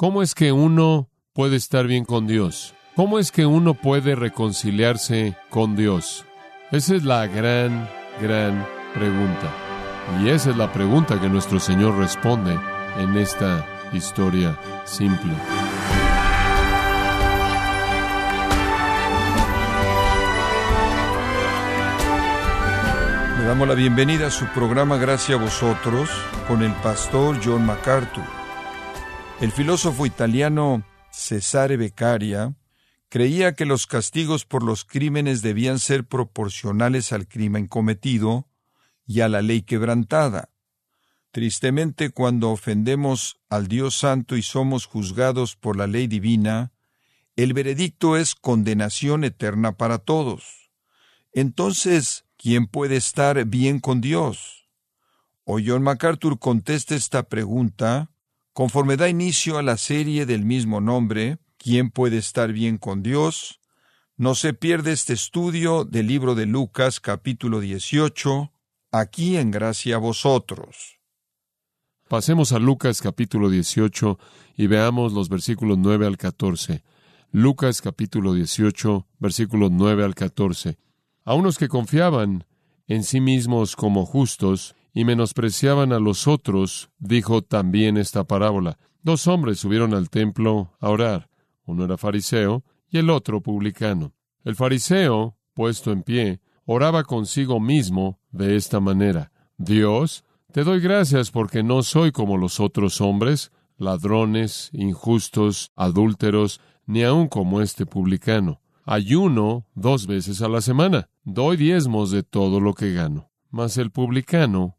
¿Cómo es que uno puede estar bien con Dios? ¿Cómo es que uno puede reconciliarse con Dios? Esa es la gran, gran pregunta. Y esa es la pregunta que nuestro Señor responde en esta historia simple. Le damos la bienvenida a su programa Gracias a vosotros con el pastor John MacArthur. El filósofo italiano Cesare Beccaria creía que los castigos por los crímenes debían ser proporcionales al crimen cometido y a la ley quebrantada. Tristemente, cuando ofendemos al Dios Santo y somos juzgados por la ley divina, el veredicto es condenación eterna para todos. Entonces, ¿quién puede estar bien con Dios? O John MacArthur contesta esta pregunta conforme da inicio a la serie del mismo nombre, ¿Quién puede estar bien con Dios? No se pierde este estudio del libro de Lucas capítulo 18, aquí en gracia a vosotros. Pasemos a Lucas capítulo 18 y veamos los versículos 9 al 14. Lucas capítulo 18, versículos 9 al 14. A unos que confiaban en sí mismos como justos y menospreciaban a los otros, dijo también esta parábola. Dos hombres subieron al templo a orar. Uno era fariseo y el otro publicano. El fariseo, puesto en pie, oraba consigo mismo de esta manera. Dios, te doy gracias porque no soy como los otros hombres, ladrones, injustos, adúlteros, ni aun como este publicano. Ayuno dos veces a la semana. Doy diezmos de todo lo que gano. Mas el publicano,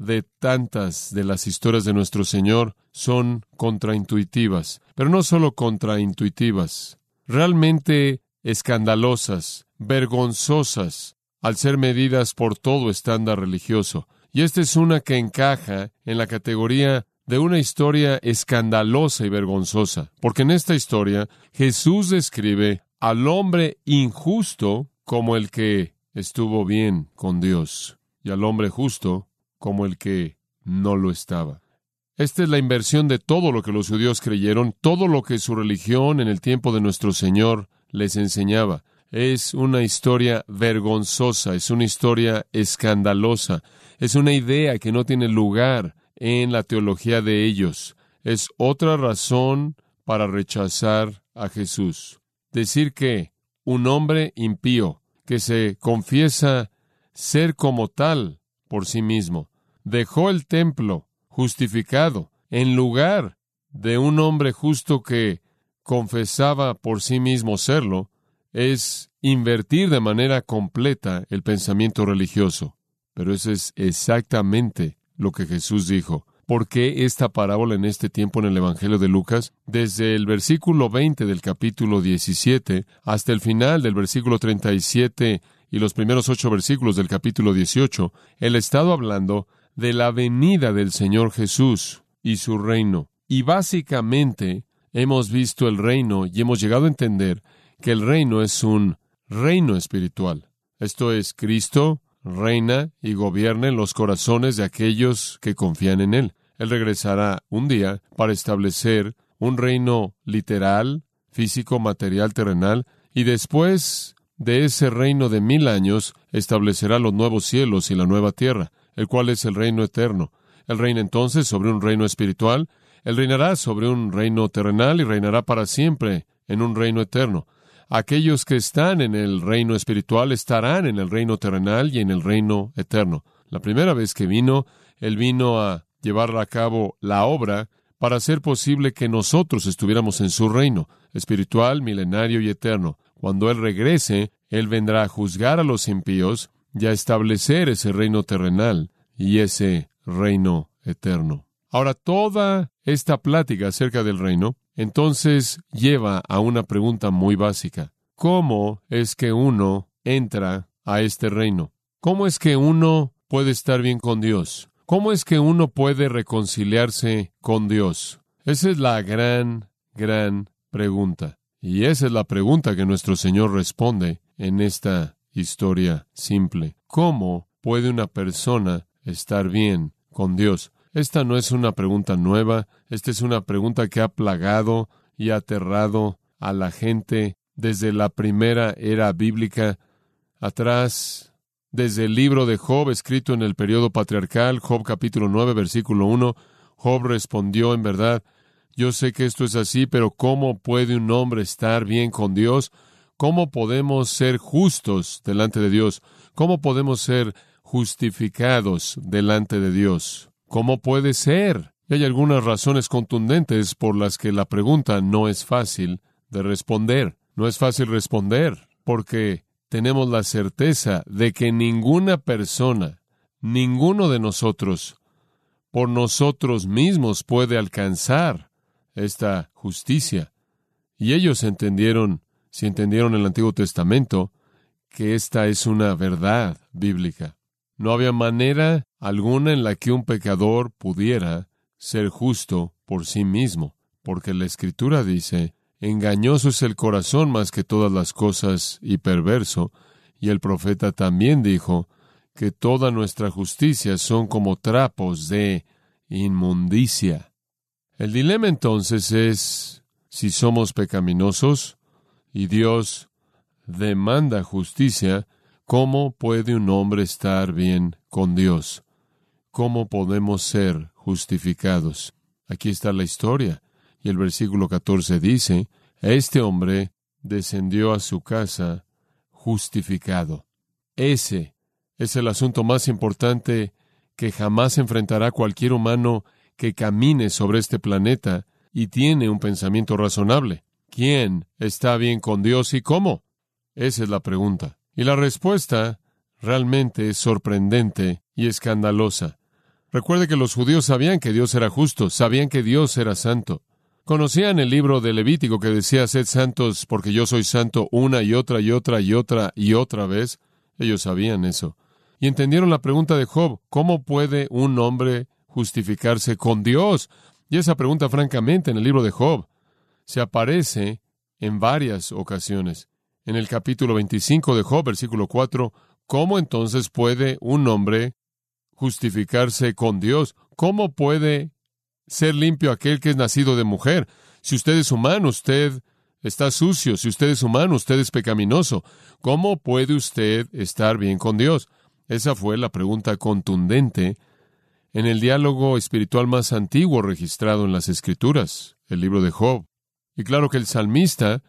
de tantas de las historias de nuestro Señor, son contraintuitivas, pero no solo contraintuitivas, realmente escandalosas, vergonzosas, al ser medidas por todo estándar religioso. Y esta es una que encaja en la categoría de una historia escandalosa y vergonzosa, porque en esta historia Jesús describe al hombre injusto como el que estuvo bien con Dios y al hombre justo como el que no lo estaba. Esta es la inversión de todo lo que los judíos creyeron, todo lo que su religión en el tiempo de nuestro Señor les enseñaba. Es una historia vergonzosa, es una historia escandalosa, es una idea que no tiene lugar en la teología de ellos. Es otra razón para rechazar a Jesús. Decir que un hombre impío que se confiesa ser como tal por sí mismo, dejó el templo justificado en lugar de un hombre justo que confesaba por sí mismo serlo, es invertir de manera completa el pensamiento religioso. Pero eso es exactamente lo que Jesús dijo. ¿Por qué esta parábola en este tiempo en el Evangelio de Lucas? Desde el versículo 20 del capítulo 17 hasta el final del versículo 37 y los primeros ocho versículos del capítulo 18, él ha estado hablando de la venida del Señor Jesús y su reino. Y básicamente hemos visto el reino y hemos llegado a entender que el reino es un reino espiritual. Esto es, Cristo reina y gobierna en los corazones de aquellos que confían en Él. Él regresará un día para establecer un reino literal, físico, material, terrenal, y después de ese reino de mil años establecerá los nuevos cielos y la nueva tierra, el cual es el reino eterno. Él reina entonces sobre un reino espiritual él reinará sobre un reino terrenal y reinará para siempre en un reino eterno. Aquellos que están en el reino espiritual estarán en el reino terrenal y en el reino eterno. La primera vez que vino, Él vino a llevar a cabo la obra para hacer posible que nosotros estuviéramos en su reino espiritual, milenario y eterno. Cuando Él regrese, Él vendrá a juzgar a los impíos y a establecer ese reino terrenal y ese reino eterno. Ahora, toda esta plática acerca del reino entonces lleva a una pregunta muy básica. ¿cómo es que uno entra a este reino? ¿Cómo es que uno puede estar bien con Dios? ¿Cómo es que uno puede reconciliarse con Dios? Esa es la gran, gran pregunta. Y esa es la pregunta que nuestro Señor responde en esta historia simple. ¿Cómo puede una persona estar bien con Dios? Esta no es una pregunta nueva, esta es una pregunta que ha plagado y aterrado a la gente desde la primera era bíblica, atrás, desde el libro de Job escrito en el periodo patriarcal, Job capítulo 9, versículo 1, Job respondió en verdad, yo sé que esto es así, pero ¿cómo puede un hombre estar bien con Dios? ¿Cómo podemos ser justos delante de Dios? ¿Cómo podemos ser justificados delante de Dios? ¿Cómo puede ser? Y hay algunas razones contundentes por las que la pregunta no es fácil de responder. No es fácil responder porque tenemos la certeza de que ninguna persona, ninguno de nosotros, por nosotros mismos puede alcanzar esta justicia. Y ellos entendieron, si entendieron el Antiguo Testamento, que esta es una verdad bíblica. No había manera alguna en la que un pecador pudiera ser justo por sí mismo, porque la Escritura dice, engañoso es el corazón más que todas las cosas y perverso, y el profeta también dijo que toda nuestra justicia son como trapos de inmundicia. El dilema entonces es si somos pecaminosos y Dios demanda justicia, ¿cómo puede un hombre estar bien con Dios? ¿Cómo podemos ser justificados? Aquí está la historia. Y el versículo 14 dice, este hombre descendió a su casa justificado. Ese es el asunto más importante que jamás enfrentará cualquier humano que camine sobre este planeta y tiene un pensamiento razonable. ¿Quién está bien con Dios y cómo? Esa es la pregunta. Y la respuesta realmente es sorprendente y escandalosa. Recuerde que los judíos sabían que Dios era justo, sabían que Dios era santo. Conocían el libro de Levítico que decía, sed santos porque yo soy santo una y otra y otra y otra y otra vez. Ellos sabían eso. Y entendieron la pregunta de Job, ¿cómo puede un hombre justificarse con Dios? Y esa pregunta, francamente, en el libro de Job se aparece en varias ocasiones. En el capítulo 25 de Job, versículo 4, ¿cómo entonces puede un hombre justificarse con Dios. ¿Cómo puede ser limpio aquel que es nacido de mujer? Si usted es humano, usted está sucio. Si usted es humano, usted es pecaminoso. ¿Cómo puede usted estar bien con Dios? Esa fue la pregunta contundente en el diálogo espiritual más antiguo registrado en las Escrituras, el libro de Job. Y claro que el salmista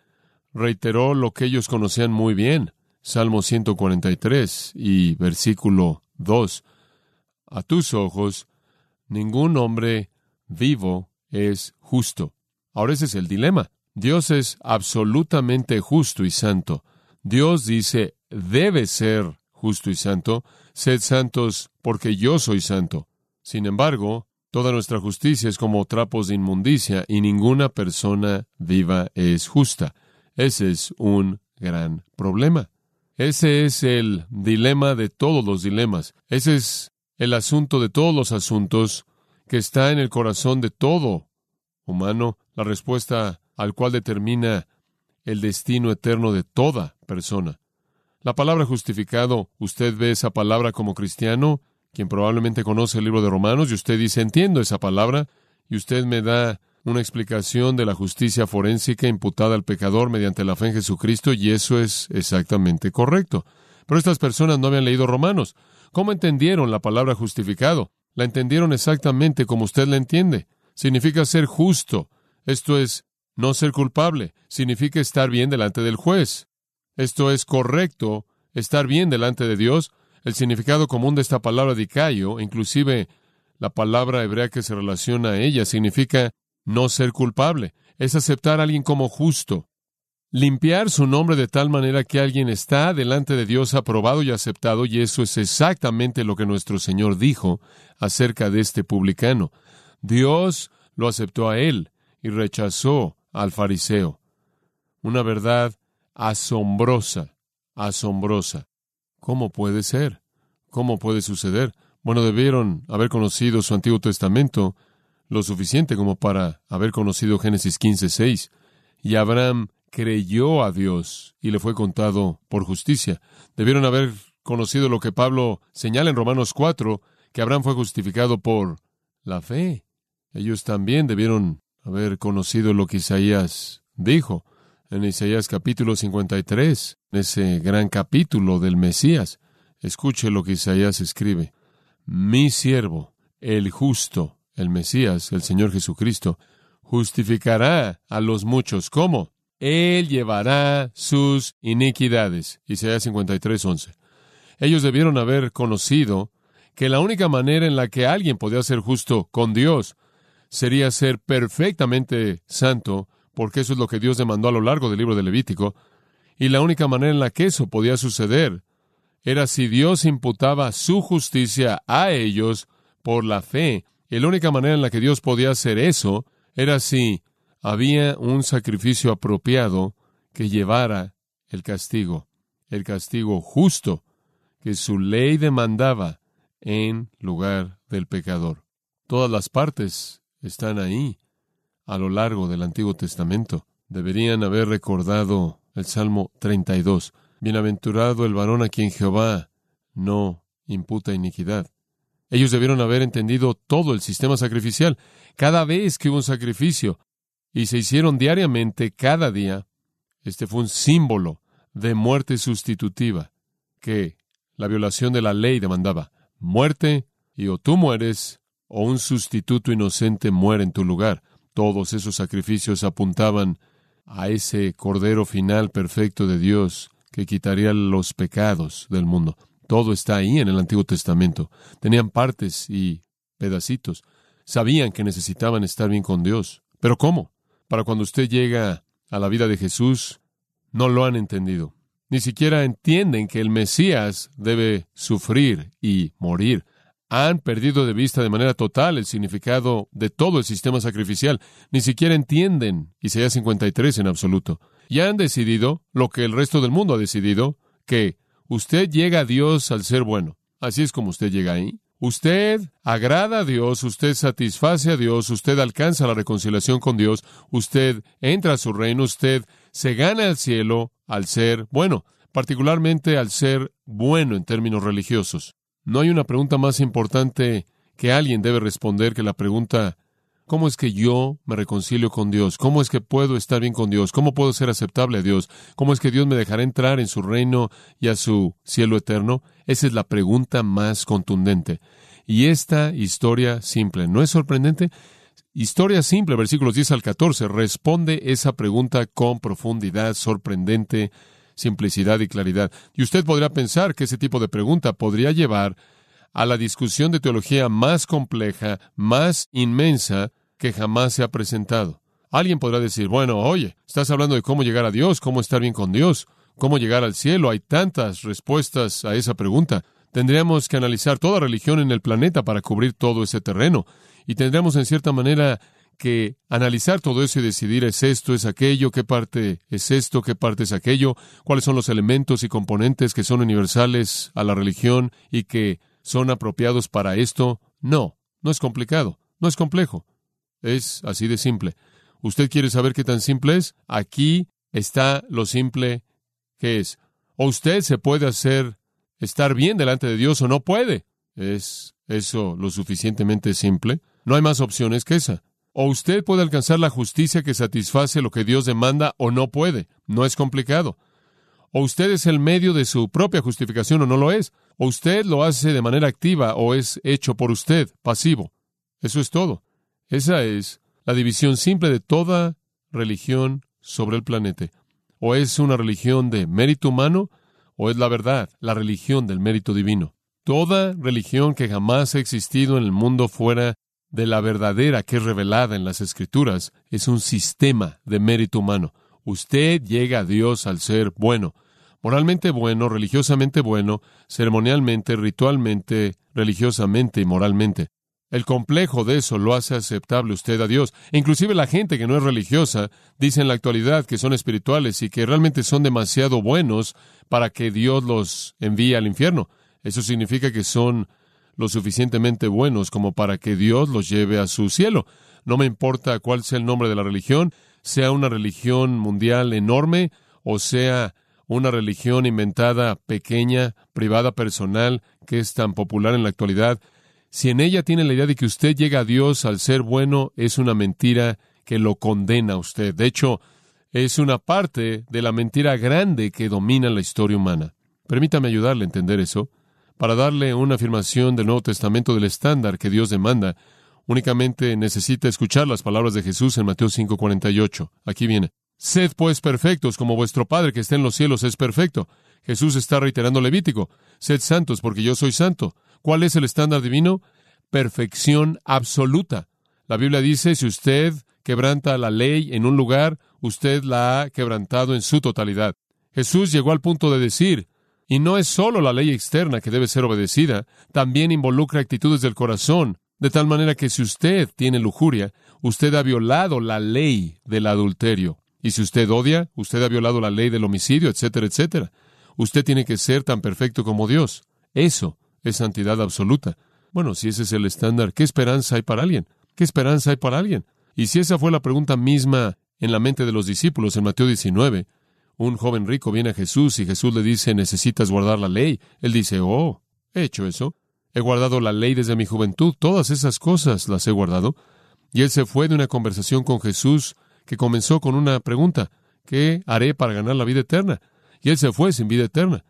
reiteró lo que ellos conocían muy bien, Salmo 143 y versículo 2 a tus ojos, ningún hombre vivo es justo. Ahora ese es el dilema. Dios es absolutamente justo y santo. Dios dice, debe ser justo y santo, sed santos porque yo soy santo. Sin embargo, toda nuestra justicia es como trapos de inmundicia y ninguna persona viva es justa. Ese es un gran problema. Ese es el dilema de todos los dilemas. Ese es el asunto de todos los asuntos que está en el corazón de todo humano, la respuesta al cual determina el destino eterno de toda persona. La palabra justificado, usted ve esa palabra como cristiano, quien probablemente conoce el libro de Romanos, y usted dice, entiendo esa palabra, y usted me da una explicación de la justicia forénsica imputada al pecador mediante la fe en Jesucristo, y eso es exactamente correcto. Pero estas personas no habían leído Romanos. ¿Cómo entendieron la palabra justificado? La entendieron exactamente como usted la entiende. Significa ser justo. Esto es, no ser culpable. Significa estar bien delante del juez. Esto es correcto, estar bien delante de Dios. El significado común de esta palabra dicayo, inclusive la palabra hebrea que se relaciona a ella, significa no ser culpable. Es aceptar a alguien como justo limpiar su nombre de tal manera que alguien está delante de Dios aprobado y aceptado, y eso es exactamente lo que nuestro Señor dijo acerca de este publicano. Dios lo aceptó a él y rechazó al fariseo. Una verdad asombrosa, asombrosa. ¿Cómo puede ser? ¿Cómo puede suceder? Bueno, debieron haber conocido su Antiguo Testamento lo suficiente como para haber conocido Génesis 15, 6. Y Abraham creyó a Dios y le fue contado por justicia. Debieron haber conocido lo que Pablo señala en Romanos 4, que Abraham fue justificado por la fe. Ellos también debieron haber conocido lo que Isaías dijo en Isaías capítulo 53, ese gran capítulo del Mesías. Escuche lo que Isaías escribe. Mi siervo, el justo, el Mesías, el Señor Jesucristo, justificará a los muchos. ¿Cómo? Él llevará sus iniquidades. Isaías 53, 11. Ellos debieron haber conocido que la única manera en la que alguien podía ser justo con Dios sería ser perfectamente santo, porque eso es lo que Dios demandó a lo largo del libro de Levítico, y la única manera en la que eso podía suceder era si Dios imputaba su justicia a ellos por la fe. Y la única manera en la que Dios podía hacer eso era si había un sacrificio apropiado que llevara el castigo, el castigo justo que su ley demandaba en lugar del pecador. Todas las partes están ahí a lo largo del Antiguo Testamento. Deberían haber recordado el Salmo 32. Bienaventurado el varón a quien Jehová no imputa iniquidad. Ellos debieron haber entendido todo el sistema sacrificial. Cada vez que hubo un sacrificio y se hicieron diariamente, cada día, este fue un símbolo de muerte sustitutiva que la violación de la ley demandaba muerte, y o tú mueres, o un sustituto inocente muere en tu lugar. Todos esos sacrificios apuntaban a ese Cordero final perfecto de Dios que quitaría los pecados del mundo. Todo está ahí en el Antiguo Testamento. Tenían partes y pedacitos. Sabían que necesitaban estar bien con Dios. Pero ¿cómo? Para cuando usted llega a la vida de Jesús, no lo han entendido ni siquiera entienden que el Mesías debe sufrir y morir. Han perdido de vista de manera total el significado de todo el sistema sacrificial. Ni siquiera entienden Isaías 53 en absoluto. Y han decidido, lo que el resto del mundo ha decidido, que usted llega a Dios al ser bueno. Así es como usted llega ahí. Usted agrada a Dios, usted satisface a Dios, usted alcanza la reconciliación con Dios, usted entra a su reino, usted se gana el cielo al ser bueno, particularmente al ser bueno en términos religiosos. No hay una pregunta más importante que alguien debe responder que la pregunta ¿Cómo es que yo me reconcilio con Dios? ¿Cómo es que puedo estar bien con Dios? ¿Cómo puedo ser aceptable a Dios? ¿Cómo es que Dios me dejará entrar en su reino y a su cielo eterno? Esa es la pregunta más contundente. Y esta historia simple, ¿no es sorprendente? Historia simple, versículos 10 al 14, responde esa pregunta con profundidad, sorprendente, simplicidad y claridad. Y usted podría pensar que ese tipo de pregunta podría llevar a la discusión de teología más compleja, más inmensa que jamás se ha presentado. Alguien podrá decir, bueno, oye, estás hablando de cómo llegar a Dios, cómo estar bien con Dios, cómo llegar al cielo. Hay tantas respuestas a esa pregunta. Tendríamos que analizar toda religión en el planeta para cubrir todo ese terreno y tendremos en cierta manera que analizar todo eso y decidir es esto, es aquello, qué parte es esto, qué parte es aquello, cuáles son los elementos y componentes que son universales a la religión y que son apropiados para esto. No, no es complicado, no es complejo, es así de simple. ¿Usted quiere saber qué tan simple es? Aquí está lo simple que es. O usted se puede hacer estar bien delante de Dios o no puede. ¿Es eso lo suficientemente simple? No hay más opciones que esa. O usted puede alcanzar la justicia que satisface lo que Dios demanda o no puede. No es complicado. O usted es el medio de su propia justificación o no lo es. O usted lo hace de manera activa o es hecho por usted, pasivo. Eso es todo. Esa es la división simple de toda religión sobre el planeta. O es una religión de mérito humano o es la verdad, la religión del mérito divino. Toda religión que jamás ha existido en el mundo fuera de la verdadera que es revelada en las Escrituras es un sistema de mérito humano. Usted llega a Dios al ser bueno, moralmente bueno, religiosamente bueno, ceremonialmente, ritualmente, religiosamente y moralmente. El complejo de eso lo hace aceptable usted a Dios. E inclusive la gente que no es religiosa dice en la actualidad que son espirituales y que realmente son demasiado buenos para que Dios los envíe al infierno. Eso significa que son lo suficientemente buenos como para que Dios los lleve a su cielo. No me importa cuál sea el nombre de la religión, sea una religión mundial enorme o sea una religión inventada, pequeña, privada, personal, que es tan popular en la actualidad, si en ella tiene la idea de que usted llega a Dios al ser bueno, es una mentira que lo condena a usted. De hecho, es una parte de la mentira grande que domina la historia humana. Permítame ayudarle a entender eso. Para darle una afirmación del Nuevo Testamento del estándar que Dios demanda, únicamente necesita escuchar las palabras de Jesús en Mateo 5:48. Aquí viene. Sed pues perfectos como vuestro Padre que está en los cielos es perfecto. Jesús está reiterando Levítico. Sed santos porque yo soy santo. ¿Cuál es el estándar divino? Perfección absoluta. La Biblia dice, si usted quebranta la ley en un lugar, usted la ha quebrantado en su totalidad. Jesús llegó al punto de decir, y no es solo la ley externa que debe ser obedecida, también involucra actitudes del corazón, de tal manera que si usted tiene lujuria, usted ha violado la ley del adulterio. Y si usted odia, usted ha violado la ley del homicidio, etcétera, etcétera. Usted tiene que ser tan perfecto como Dios. Eso es santidad absoluta. Bueno, si ese es el estándar, ¿qué esperanza hay para alguien? ¿Qué esperanza hay para alguien? Y si esa fue la pregunta misma en la mente de los discípulos en Mateo 19, un joven rico viene a Jesús y Jesús le dice, necesitas guardar la ley. Él dice, oh, he hecho eso. He guardado la ley desde mi juventud. Todas esas cosas las he guardado. Y él se fue de una conversación con Jesús que comenzó con una pregunta. ¿Qué haré para ganar la vida eterna? Y él se fue sin vida eterna.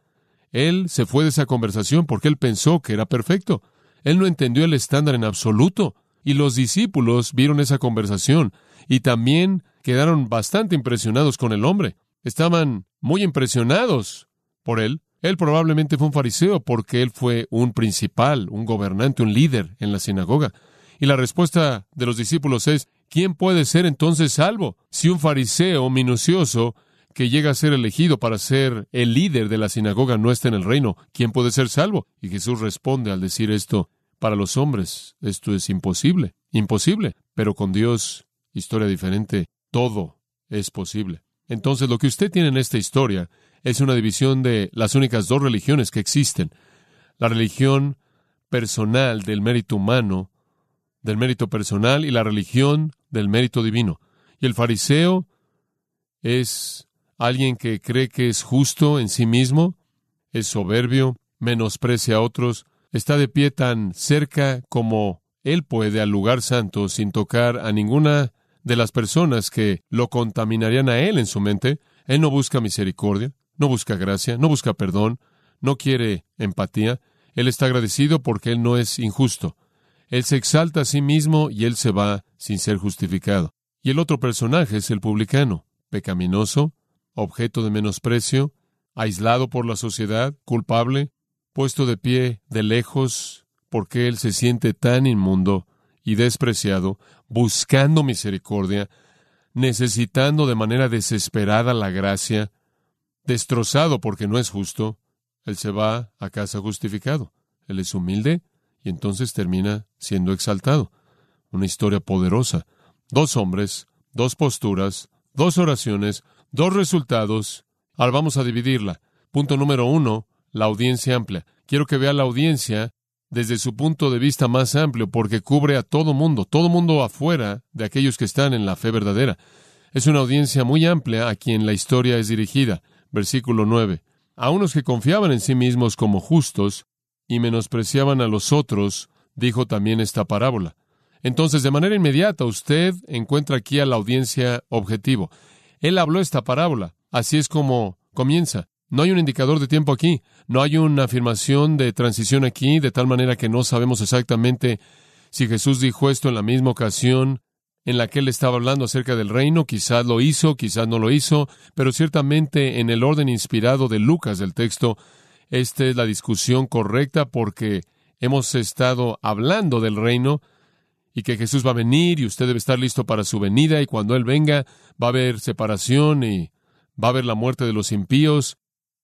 Él se fue de esa conversación porque él pensó que era perfecto. Él no entendió el estándar en absoluto. Y los discípulos vieron esa conversación y también quedaron bastante impresionados con el hombre. Estaban muy impresionados por él. Él probablemente fue un fariseo porque él fue un principal, un gobernante, un líder en la sinagoga. Y la respuesta de los discípulos es, ¿quién puede ser entonces salvo? Si un fariseo minucioso que llega a ser elegido para ser el líder de la sinagoga no está en el reino, ¿quién puede ser salvo? Y Jesús responde al decir esto, para los hombres esto es imposible, imposible, pero con Dios, historia diferente, todo es posible. Entonces lo que usted tiene en esta historia es una división de las únicas dos religiones que existen. La religión personal del mérito humano, del mérito personal, y la religión del mérito divino. Y el fariseo es alguien que cree que es justo en sí mismo, es soberbio, menosprecia a otros, está de pie tan cerca como él puede al lugar santo sin tocar a ninguna de las personas que lo contaminarían a él en su mente. Él no busca misericordia, no busca gracia, no busca perdón, no quiere empatía. Él está agradecido porque él no es injusto. Él se exalta a sí mismo y él se va sin ser justificado. Y el otro personaje es el publicano, pecaminoso, objeto de menosprecio, aislado por la sociedad, culpable, puesto de pie de lejos, porque él se siente tan inmundo y despreciado, buscando misericordia, necesitando de manera desesperada la gracia, destrozado porque no es justo, él se va a casa justificado. Él es humilde y entonces termina siendo exaltado. Una historia poderosa. Dos hombres, dos posturas, dos oraciones, Dos resultados. Ahora vamos a dividirla. Punto número uno, la audiencia amplia. Quiero que vea la audiencia desde su punto de vista más amplio, porque cubre a todo mundo, todo mundo afuera de aquellos que están en la fe verdadera. Es una audiencia muy amplia a quien la historia es dirigida. Versículo 9. A unos que confiaban en sí mismos como justos y menospreciaban a los otros, dijo también esta parábola. Entonces, de manera inmediata, usted encuentra aquí a la audiencia objetivo. Él habló esta parábola. Así es como comienza. No hay un indicador de tiempo aquí, no hay una afirmación de transición aquí, de tal manera que no sabemos exactamente si Jesús dijo esto en la misma ocasión en la que él estaba hablando acerca del reino, quizás lo hizo, quizás no lo hizo, pero ciertamente en el orden inspirado de Lucas del texto, esta es la discusión correcta porque hemos estado hablando del reino y que Jesús va a venir y usted debe estar listo para su venida y cuando Él venga va a haber separación y va a haber la muerte de los impíos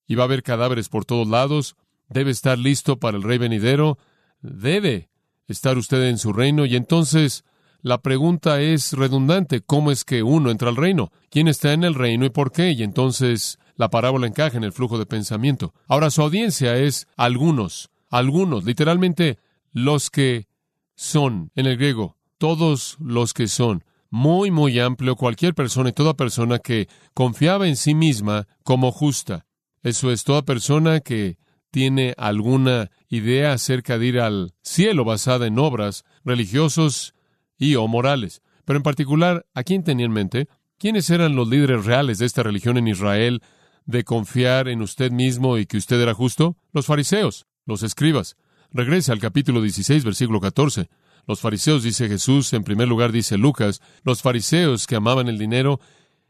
y va a haber cadáveres por todos lados. Debe estar listo para el Rey venidero. Debe estar usted en su reino y entonces la pregunta es redundante, ¿cómo es que uno entra al reino? ¿Quién está en el reino y por qué? Y entonces la parábola encaja en el flujo de pensamiento. Ahora su audiencia es algunos, algunos, literalmente los que son, en el griego, todos los que son, muy, muy amplio, cualquier persona y toda persona que confiaba en sí misma como justa. Eso es toda persona que tiene alguna idea acerca de ir al cielo basada en obras religiosos y o morales. Pero en particular, ¿a quién tenía en mente? ¿Quiénes eran los líderes reales de esta religión en Israel de confiar en usted mismo y que usted era justo? Los fariseos, los escribas. Regrese al capítulo 16, versículo 14. Los fariseos, dice Jesús, en primer lugar dice Lucas, los fariseos que amaban el dinero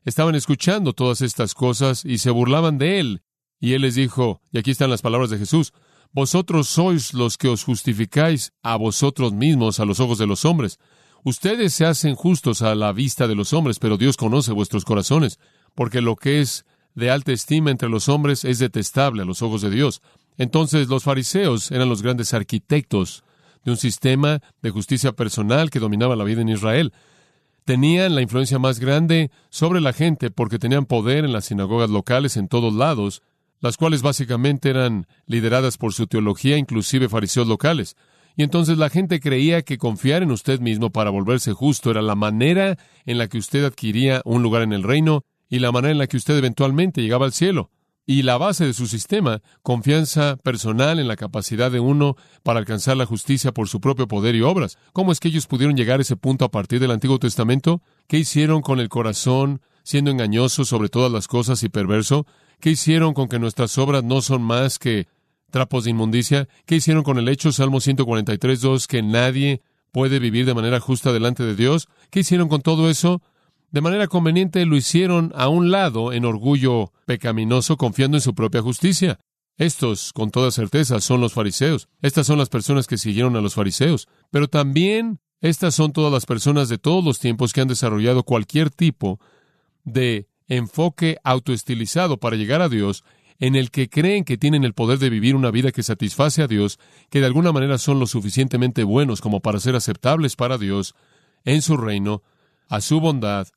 estaban escuchando todas estas cosas y se burlaban de él. Y él les dijo, y aquí están las palabras de Jesús, vosotros sois los que os justificáis a vosotros mismos a los ojos de los hombres. Ustedes se hacen justos a la vista de los hombres, pero Dios conoce vuestros corazones, porque lo que es de alta estima entre los hombres es detestable a los ojos de Dios. Entonces los fariseos eran los grandes arquitectos de un sistema de justicia personal que dominaba la vida en Israel. Tenían la influencia más grande sobre la gente porque tenían poder en las sinagogas locales en todos lados, las cuales básicamente eran lideradas por su teología, inclusive fariseos locales. Y entonces la gente creía que confiar en usted mismo para volverse justo era la manera en la que usted adquiría un lugar en el reino y la manera en la que usted eventualmente llegaba al cielo. Y la base de su sistema, confianza personal en la capacidad de uno para alcanzar la justicia por su propio poder y obras. ¿Cómo es que ellos pudieron llegar a ese punto a partir del Antiguo Testamento? ¿Qué hicieron con el corazón siendo engañoso sobre todas las cosas y perverso? ¿Qué hicieron con que nuestras obras no son más que trapos de inmundicia? ¿Qué hicieron con el hecho, Salmo 143, 2, que nadie puede vivir de manera justa delante de Dios? ¿Qué hicieron con todo eso? De manera conveniente lo hicieron a un lado en orgullo pecaminoso, confiando en su propia justicia. Estos, con toda certeza, son los fariseos. Estas son las personas que siguieron a los fariseos. Pero también estas son todas las personas de todos los tiempos que han desarrollado cualquier tipo de enfoque autoestilizado para llegar a Dios en el que creen que tienen el poder de vivir una vida que satisface a Dios, que de alguna manera son lo suficientemente buenos como para ser aceptables para Dios, en su reino, a su bondad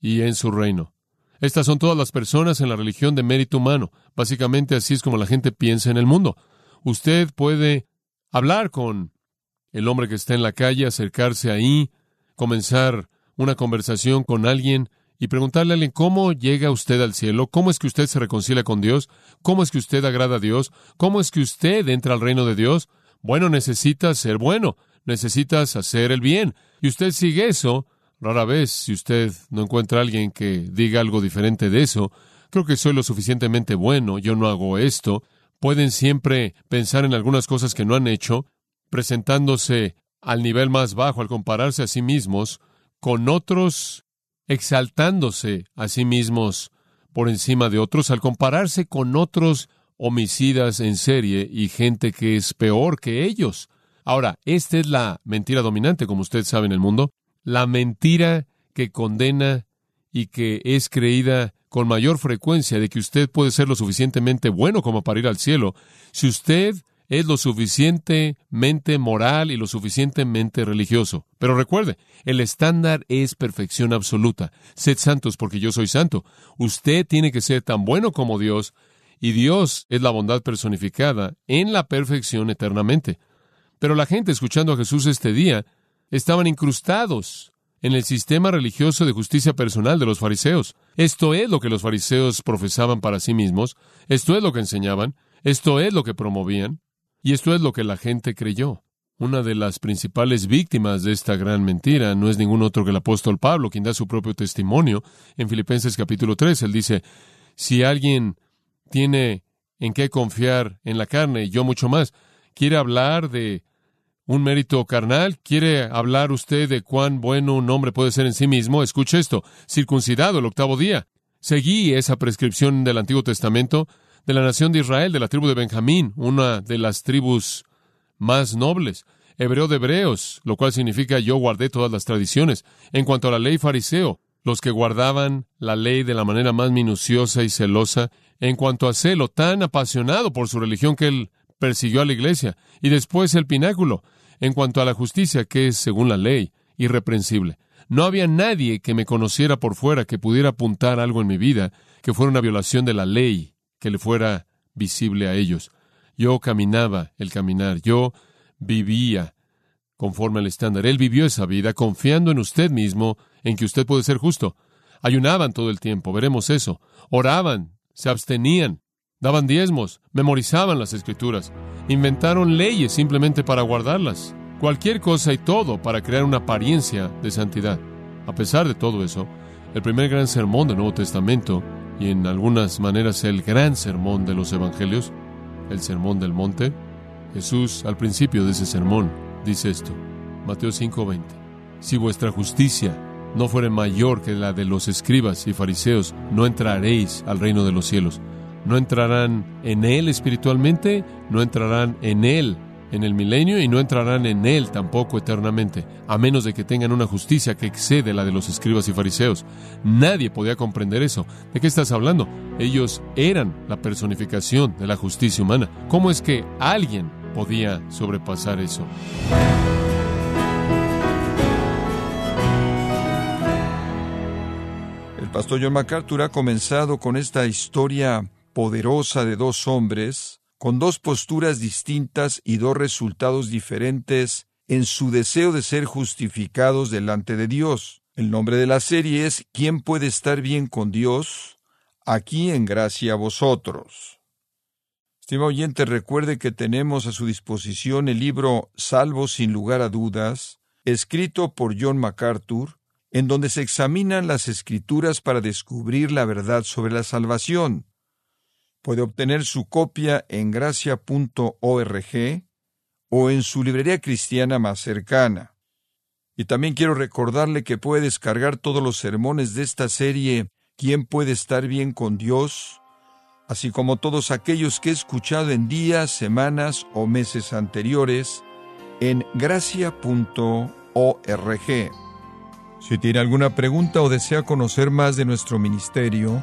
y en su reino. Estas son todas las personas en la religión de mérito humano. Básicamente así es como la gente piensa en el mundo. Usted puede hablar con el hombre que está en la calle, acercarse ahí, comenzar una conversación con alguien y preguntarle a alguien cómo llega usted al cielo, cómo es que usted se reconcilia con Dios, cómo es que usted agrada a Dios, cómo es que usted entra al reino de Dios. Bueno, necesitas ser bueno, necesitas hacer el bien. Y usted sigue eso. Rara vez, si usted no encuentra a alguien que diga algo diferente de eso, creo que soy lo suficientemente bueno, yo no hago esto. Pueden siempre pensar en algunas cosas que no han hecho, presentándose al nivel más bajo al compararse a sí mismos con otros exaltándose a sí mismos por encima de otros al compararse con otros homicidas en serie y gente que es peor que ellos. Ahora, esta es la mentira dominante, como usted sabe, en el mundo, la mentira que condena y que es creída con mayor frecuencia de que usted puede ser lo suficientemente bueno como para ir al cielo si usted es lo suficientemente moral y lo suficientemente religioso. Pero recuerde, el estándar es perfección absoluta. Sed santos porque yo soy santo. Usted tiene que ser tan bueno como Dios, y Dios es la bondad personificada en la perfección eternamente. Pero la gente escuchando a Jesús este día estaban incrustados en el sistema religioso de justicia personal de los fariseos. Esto es lo que los fariseos profesaban para sí mismos, esto es lo que enseñaban, esto es lo que promovían. Y esto es lo que la gente creyó. Una de las principales víctimas de esta gran mentira no es ningún otro que el apóstol Pablo, quien da su propio testimonio en Filipenses capítulo 3. Él dice, si alguien tiene en qué confiar en la carne, yo mucho más, quiere hablar de un mérito carnal, quiere hablar usted de cuán bueno un hombre puede ser en sí mismo, escuche esto, circuncidado el octavo día. Seguí esa prescripción del Antiguo Testamento, de la nación de Israel, de la tribu de Benjamín, una de las tribus más nobles, hebreo de hebreos, lo cual significa yo guardé todas las tradiciones. En cuanto a la ley fariseo, los que guardaban la ley de la manera más minuciosa y celosa, en cuanto a celo tan apasionado por su religión que él persiguió a la iglesia, y después el pináculo, En cuanto a la justicia, que es, según la ley, irreprensible. No había nadie que me conociera por fuera que pudiera apuntar algo en mi vida que fuera una violación de la ley, que le fuera visible a ellos. Yo caminaba el caminar, yo vivía conforme al estándar. Él vivió esa vida confiando en usted mismo, en que usted puede ser justo. Ayunaban todo el tiempo, veremos eso. Oraban, se abstenían, daban diezmos, memorizaban las escrituras, inventaron leyes simplemente para guardarlas, cualquier cosa y todo para crear una apariencia de santidad. A pesar de todo eso, el primer gran sermón del Nuevo Testamento, y en algunas maneras el gran sermón de los Evangelios, el sermón del monte, Jesús al principio de ese sermón dice esto, Mateo 5:20, si vuestra justicia no fuere mayor que la de los escribas y fariseos, no entraréis al reino de los cielos. No entrarán en él espiritualmente, no entrarán en él en el milenio y no entrarán en él tampoco eternamente, a menos de que tengan una justicia que excede la de los escribas y fariseos. Nadie podía comprender eso. ¿De qué estás hablando? Ellos eran la personificación de la justicia humana. ¿Cómo es que alguien podía sobrepasar eso? El pastor John MacArthur ha comenzado con esta historia poderosa de dos hombres, con dos posturas distintas y dos resultados diferentes en su deseo de ser justificados delante de Dios. El nombre de la serie es ¿Quién puede estar bien con Dios? Aquí en gracia a vosotros. Estimado oyente, recuerde que tenemos a su disposición el libro Salvo sin lugar a dudas, escrito por John MacArthur, en donde se examinan las escrituras para descubrir la verdad sobre la salvación. Puede obtener su copia en gracia.org o en su librería cristiana más cercana. Y también quiero recordarle que puede descargar todos los sermones de esta serie ¿Quién puede estar bien con Dios? así como todos aquellos que he escuchado en días, semanas o meses anteriores en gracia.org. Si tiene alguna pregunta o desea conocer más de nuestro ministerio,